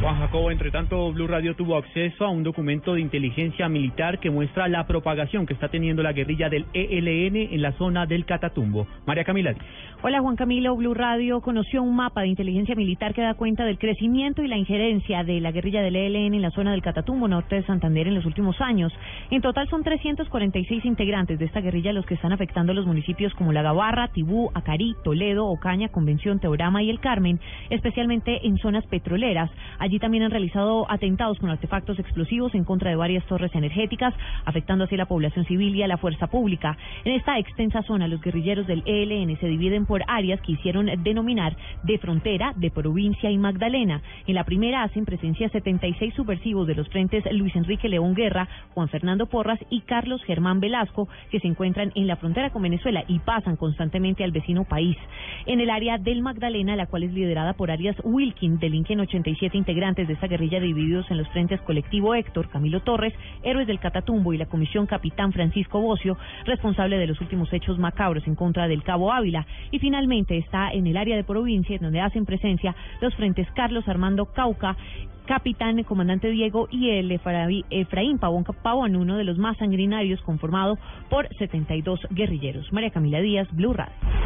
Juan Jacobo, entre tanto, Blue Radio tuvo acceso a un documento de inteligencia militar que muestra la propagación que está teniendo la guerrilla del ELN en la zona del Catatumbo. María Camila. Hola Juan Camilo, Blue Radio conoció un mapa de inteligencia militar que da cuenta del crecimiento y la injerencia de la guerrilla del ELN en la zona del Catatumbo, norte de Santander, en los últimos años. En total son 346 integrantes de esta guerrilla los que están afectando a los municipios como La Gabarra, Tibú, Acarí, Toledo, Ocaña, Convención, Teorama y El Carmen, especialmente en zonas petroleras. También han realizado atentados con artefactos explosivos en contra de varias torres energéticas, afectando así a la población civil y a la fuerza pública. En esta extensa zona, los guerrilleros del ELN se dividen por áreas que hicieron denominar de frontera, de provincia y Magdalena. En la primera hacen presencia 76 subversivos de los frentes Luis Enrique León Guerra, Juan Fernando Porras y Carlos Germán Velasco, que se encuentran en la frontera con Venezuela y pasan constantemente al vecino país. En el área del Magdalena, la cual es liderada por Arias Wilkin, delinquen 87 integrantes de esta guerrilla divididos en los frentes colectivo Héctor, Camilo Torres, Héroes del Catatumbo y la Comisión Capitán Francisco Bocio, responsable de los últimos hechos macabros en contra del Cabo Ávila. Y finalmente está en el área de provincia, donde hacen presencia los frentes Carlos Armando Cauca, Capitán Comandante Diego y el Efraín Pavón Pavón, uno de los más sanguinarios, conformado por 72 guerrilleros. María Camila Díaz, Blue Radio.